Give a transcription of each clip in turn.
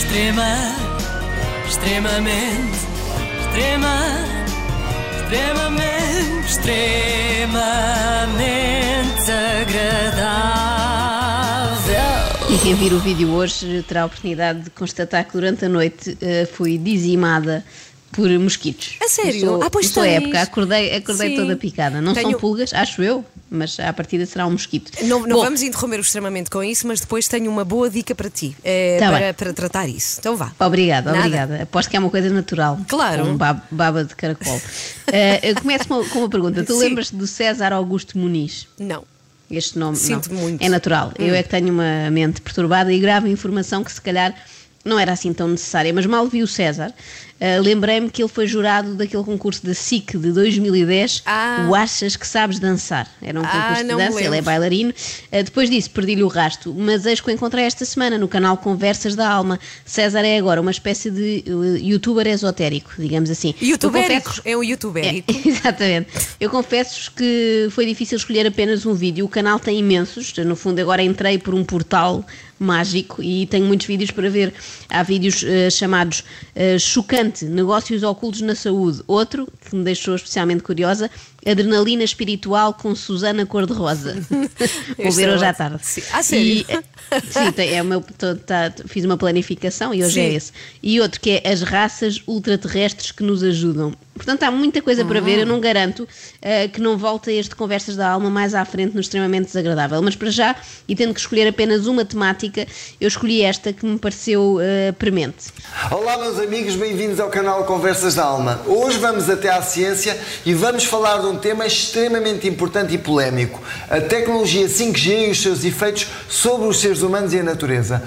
Extrema, extremamente, extrema, extremamente, extremamente agradável. E quem vir o vídeo hoje terá a oportunidade de constatar que durante a noite eh, fui dizimada por mosquitos. A sério? Eu sou, Ah, pois eu sou tens. época, acordei, acordei Sim. toda picada. Não Tenho- são pulgas, acho eu, mas à partida será um mosquito. Não, não Bom, vamos interromper o extremamente com isso, mas depois tenho uma boa dica para ti eh, Tá para, para tratar isso. Então vá. Obrigada, Nada. obrigada. Aposto que é uma coisa natural. Claro. Com baba, baba de caracol. Eh, eu começo com uma pergunta. Tu lembras-te do César Augusto Muniz? Não. Este nome Sinto não. muito. Hum. é natural. Eu é que tenho uma mente perturbada e gravo informação que se calhar não era assim tão necessária, mas mal vi o César, ah, lembrei-me que ele foi jurado daquele concurso da SIC de 2010, Ah. o Achas que Sabes Dançar. Era um Ah, concurso de dança, ele é bailarino. Ah, depois disso, perdi-lhe o rasto, mas eis que o encontrei esta semana no canal Conversas da Alma. César é agora uma espécie de uh, youtuber esotérico, digamos assim. Confesso- É um youtubérico. é, exatamente. Eu confesso que foi difícil escolher apenas um vídeo. O canal tem imensos. No fundo, agora entrei por um portal mágico e tenho muitos vídeos para ver. Há vídeos eh, chamados eh, Chocante, Negócios Ocultos na Saúde. Outro, que me deixou especialmente curiosa, Adrenalina Espiritual com Susana Cor-de-Rosa. Vou ver é hoje à tarde. Sim. Ah, sério? E, eh, sim, é o meu, tô- tá- fiz uma planificação e hoje é Sim. esse. E outro que é as raças ultraterrestres que nos ajudam. Portanto, há muita coisa para ver. Eu não garanto eh, que não volte a este Conversas da Alma mais à frente no extremamente desagradável. Mas para já, e tendo que escolher apenas uma temática, eu escolhi esta que me pareceu eh, premente. Olá, meus amigos, bem-vindos ao canal Conversas da Alma. Hoje vamos até à ciência e vamos falar de um tema extremamente importante e polémico: a tecnologia 5G e os seus efeitos sobre os seres humanos e a natureza.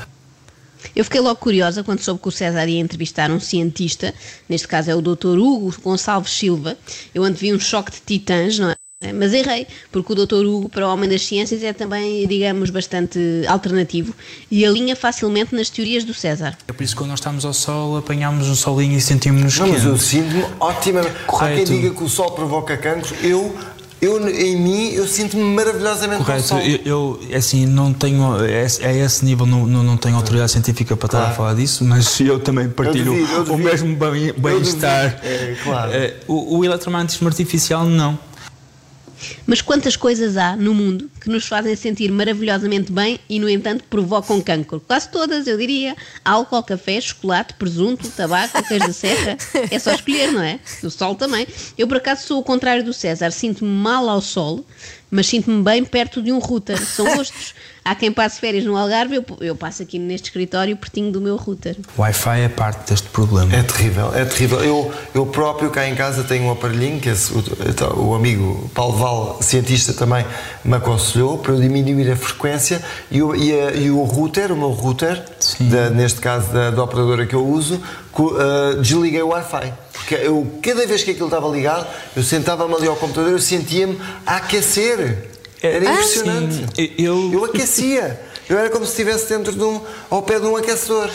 Eu fiquei logo curiosa quando soube que o César ia entrevistar um cientista, neste caso é o Dr. Hugo Gonçalves Silva. Eu antevi um choque de titãs, não é? Mas errei, porque o Dr. Hugo, para o homem das ciências, é também, digamos, bastante alternativo e alinha facilmente nas teorias do César. É por isso que quando nós estamos ao sol, apanhamos um solinho e sentimos-nos Não, mas eu quentes. sinto-me ótimamente. Há Correto. quem diga que o sol provoca cancros. Eu, eu em mim, eu sinto-me maravilhosamente com o Correto, sol. eu, eu, é assim, não tenho, é, é esse nível, não, não, não tenho autoridade científica para estar Claro. a falar disso, mas eu também partilho duvido, eu o duvido. mesmo bem- bem-estar. duvido, é, claro. Eh, o, o eletromagnetismo artificial, não. Mas quantas coisas há no mundo que nos fazem sentir maravilhosamente bem e, no entanto, provocam cancro? Quase todas, eu diria. Álcool, café, chocolate, presunto, tabaco, queijo da serra. É só escolher, não é? O sol também. Eu, por acaso, sou o contrário do César. Sinto-me mal ao sol, mas sinto-me bem perto de um router. São gostos. Há quem passe férias no Algarve, eu, eu passo aqui neste escritório pertinho do meu router. O Wi-Fi é parte deste problema. É terrível, é terrível. Eu, eu próprio cá em casa tenho um aparelhinho que esse, o, então, o amigo Paulo Val, cientista, também me aconselhou para eu diminuir a frequência e o, e a- e o router, o meu router, da- neste caso da, da operadora que eu uso, co- ah, desliguei o Wi-Fi. Porque eu, cada vez que aquilo estava ligado, eu sentava-me ali ao computador, eu sentia-me a aquecer. Era Ah, impressionante. sim. Eu- eu aquecia. Eu era como se estivesse dentro de um, ao pé de um aquecedor.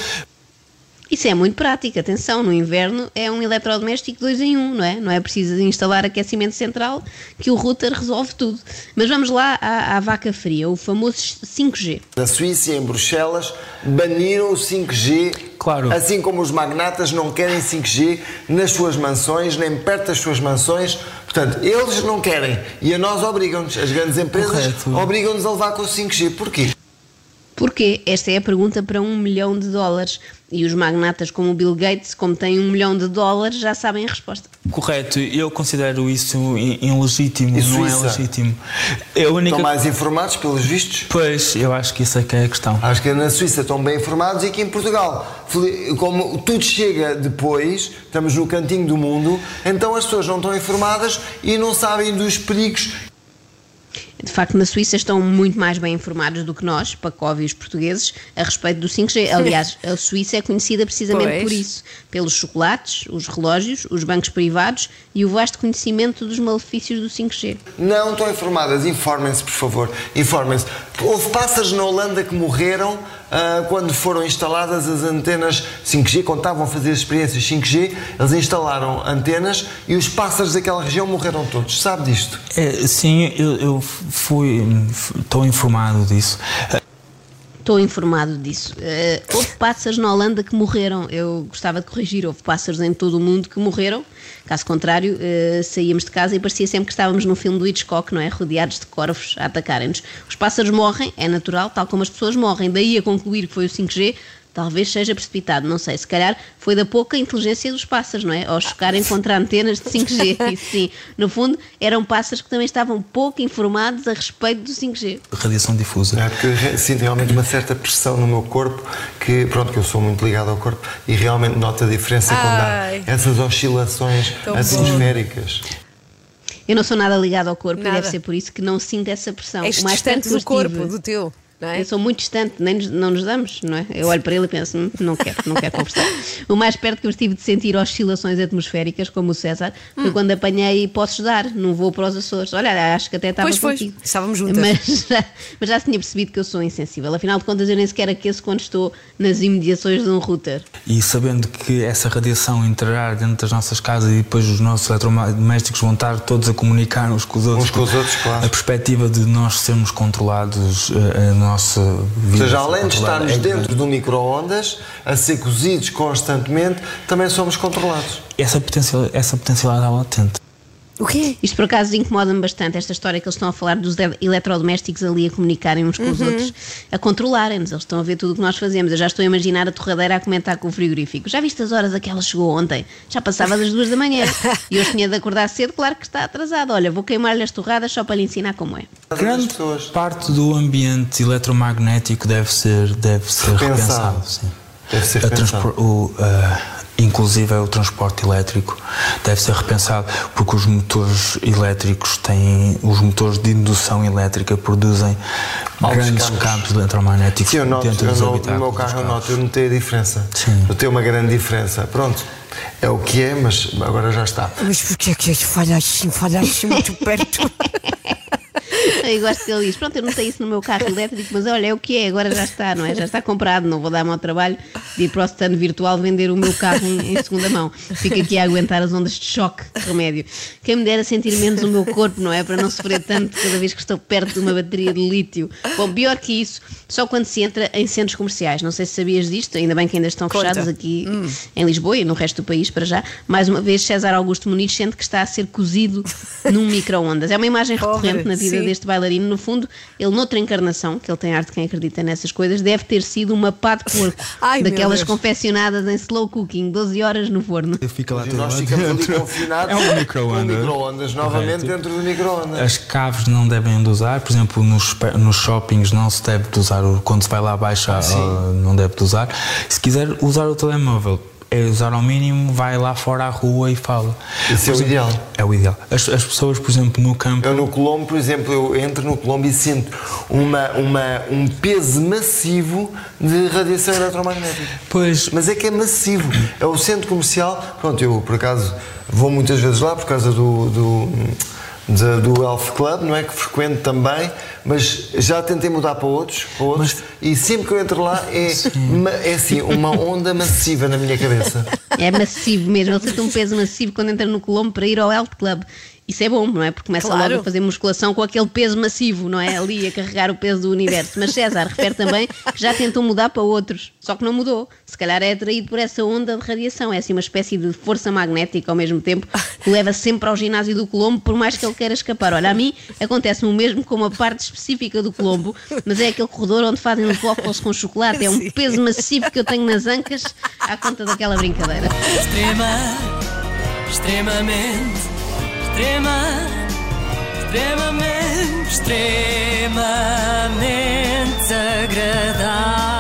Isso é muito prático, atenção, no inverno é um eletrodoméstico 2 em 1, um, não é? Não é preciso instalar aquecimento central que o router resolve tudo. Mas vamos lá à, à vaca fria, o famoso 5G. Na Suíça em Bruxelas baniram o 5G, Claro. assim como os magnatas não querem 5G nas suas mansões, nem perto das suas mansões. Portanto, eles não querem e a nós obrigam-nos. As grandes empresas obrigam-nos a levar com o 5G. Porquê? Porquê? Esta é a pergunta para um milhão de dólares. E os magnatas como o Bill Gates, como têm um milhão de dólares, já sabem a resposta. Correto, eu considero isso ilegítimo, E não é legítimo. É a única... Estão mais informados, pelos vistos? Pois, eu acho que isso é que é a questão. Acho que na Suíça estão bem informados e aqui em Portugal. Como tudo chega depois, estamos no cantinho do mundo, então as pessoas não estão informadas e não sabem dos perigos De facto, na Suíça estão muito mais bem informados do que nós, pacóvios portugueses, a respeito do 5G. Aliás, a Suíça é conhecida precisamente Pois. por isso. Pelos chocolates, os relógios, os bancos privados e o vasto conhecimento dos malefícios do 5G. Não estão informadas, informem-se, por favor. Informem-se. Houve pássaros na Holanda que morreram ah, quando foram instaladas as antenas 5G, quando estavam a fazer as experiências 5G, eles instalaram antenas e os pássaros daquela região morreram todos. Sabe disto? É, sim, eu, eu fui, estou informado disso. Estou informado disso. Eh, houve pássaros na Holanda que morreram. Eu gostava de corrigir. Houve pássaros em todo o mundo que morreram. Caso contrário, eh, saíamos de casa e parecia sempre que estávamos num filme do Hitchcock, não é? Rodeados de corvos a atacarem-nos. Os pássaros morrem, é natural, tal como as pessoas morrem. Daí a concluir que foi o 5G, talvez seja precipitado, não sei, se calhar foi da pouca inteligência dos pássaros, não é? Ao chocarem contra antenas de 5G, isso sim. No fundo, eram pássaros que também estavam pouco informados a respeito do 5G. Radiação difusa. É, porque sinto realmente uma certa pressão no meu corpo, que pronto, que eu sou muito ligado ao corpo e realmente noto a diferença quando Ai. há essas oscilações Tão bom. atmosféricas. Eu não sou nada ligado ao corpo Nada. e deve ser por isso que não sinto essa pressão. És O mais distante do corpo, do teu, é? Eu sou muito distante, nem nos- não nos damos, não é? Eu olho para ele e penso, "Hum, não quero, não quero conversar. O mais perto que eu estive de sentir oscilações atmosféricas, como o César, Hum. foi quando apanhei posso dar num voo para os Açores. Olha, acho que até estava Pois contigo. estávamos juntas. Mas já, mas já se tinha percebido que eu sou insensível. Afinal de contas, eu nem sequer aqueço quando estou nas imediações de um router. E sabendo que essa radiação entrará dentro das nossas casas e depois os nossos eletrodomésticos vão estar todos a comunicar uns com os outros. Uns com os outros, claro. A perspectiva de nós sermos controlados, eh, a nossa Ou vida. seja, além de estarmos é dentro do micro-ondas, a ser cozidos constantemente, também somos controlados. Essa, potencial, essa potencialidade é latente. O quê? Isto por acaso incomoda-me bastante, esta história que eles estão a falar dos eletrodomésticos ali a comunicarem uns com os outros, a controlarem-nos. Eles estão a ver tudo o que nós fazemos. Eu já estou a imaginar a torradeira a comentar com o frigorífico. Já viste as horas a que ela chegou ontem? Já passava das duas da manhã. E hoje tinha de acordar cedo, claro que está atrasado. Olha, vou queimar-lhe as torradas só para lhe ensinar como é. Grande parte do ambiente eletromagnético deve ser, deve ser Repensado. repensado. sim. Deve ser A repensado. o, ah, inclusive é o transporte elétrico deve ser repensado porque os motores elétricos têm os motores de indução elétrica produzem Altos grandes campos. campos eletromagnéticos Sim, eu noto, dentro eu dos no, no meu carro eu noto, eu notei a diferença. Sim. Notei uma grande diferença. Pronto, é o que é, mas agora já está. Mas porquê que falha assim, assim muito perto? Eu gosto que ele diz: Pronto, eu não tenho isso no meu carro elétrico, mas olha, é o que é, agora já está, não é? Já está comprado, não vou dar-me ao trabalho de ir para o stand virtual vender o meu carro em, em segunda mão. Fico aqui a aguentar as ondas de choque, remédio. Quem me dera sentir menos o meu corpo, não é? Para não sofrer tanto cada vez que estou perto de uma bateria de lítio. Bom, pior que isso, só quando se entra em centros comerciais. Não sei se sabias disto, ainda bem que ainda estão Conta. fechados aqui em Lisboa e no resto do país para já. Mais uma vez, César Augusto Muniz sente que está a ser cozido num micro-ondas. É uma imagem recorrente na vida sim. deste bailarino. No fundo, ele, noutra encarnação, que ele tem arte quem acredita nessas coisas, deve ter sido uma pá de porco. Ai, daquelas confeccionadas em slow cooking, 12 horas no forno. Fica lá E tudo nós ficamos ali confinados É um micro-ondas. micro-ondas, novamente Correto. dentro do micro-ondas. As caves não devem de usar, por exemplo, nos, nos shoppings não se deve de usar, quando se vai lá abaixo ah, não deve de usar. Se quiser usar o telemóvel, é usar ao mínimo, vai lá fora à rua e fala. Isso é o ideal. É o ideal. As, as pessoas, por exemplo, no campo, Eu no Colombo, por exemplo, eu entro no Colombo e sinto uma, uma, um peso massivo de radiação eletromagnética. pois, Mas é que é massivo. É o centro comercial. Pronto, eu por acaso vou muitas vezes lá por causa do, do, da- do Elf Club, não é? Que frequento também, mas já tentei mudar para outros, para outros e sempre que eu entro lá é, ma- é assim, uma onda massiva na minha cabeça. É massivo mesmo. Ele sente um peso massivo quando entra no Colombo para ir ao Health Club. Isso é bom, não é? Porque começa Claro. logo a fazer musculação com aquele peso massivo, não é? Ali a carregar o peso do universo. Mas César refere também que já tentou mudar para outros, só que não mudou. Se calhar é atraído por essa onda de radiação. É assim uma espécie de força magnética ao mesmo tempo que leva sempre ao ginásio do Colombo, por mais que ele queira escapar. Olha, a mim acontece-me o mesmo com uma parte específica do Colombo, mas é aquele corredor onde fazem os waffles com chocolate. É um Sim. peso massivo que eu tenho nas ancas à conta daquela brincadeira. Extrema, extremamente, extrema, extremamente, extremamente agradável.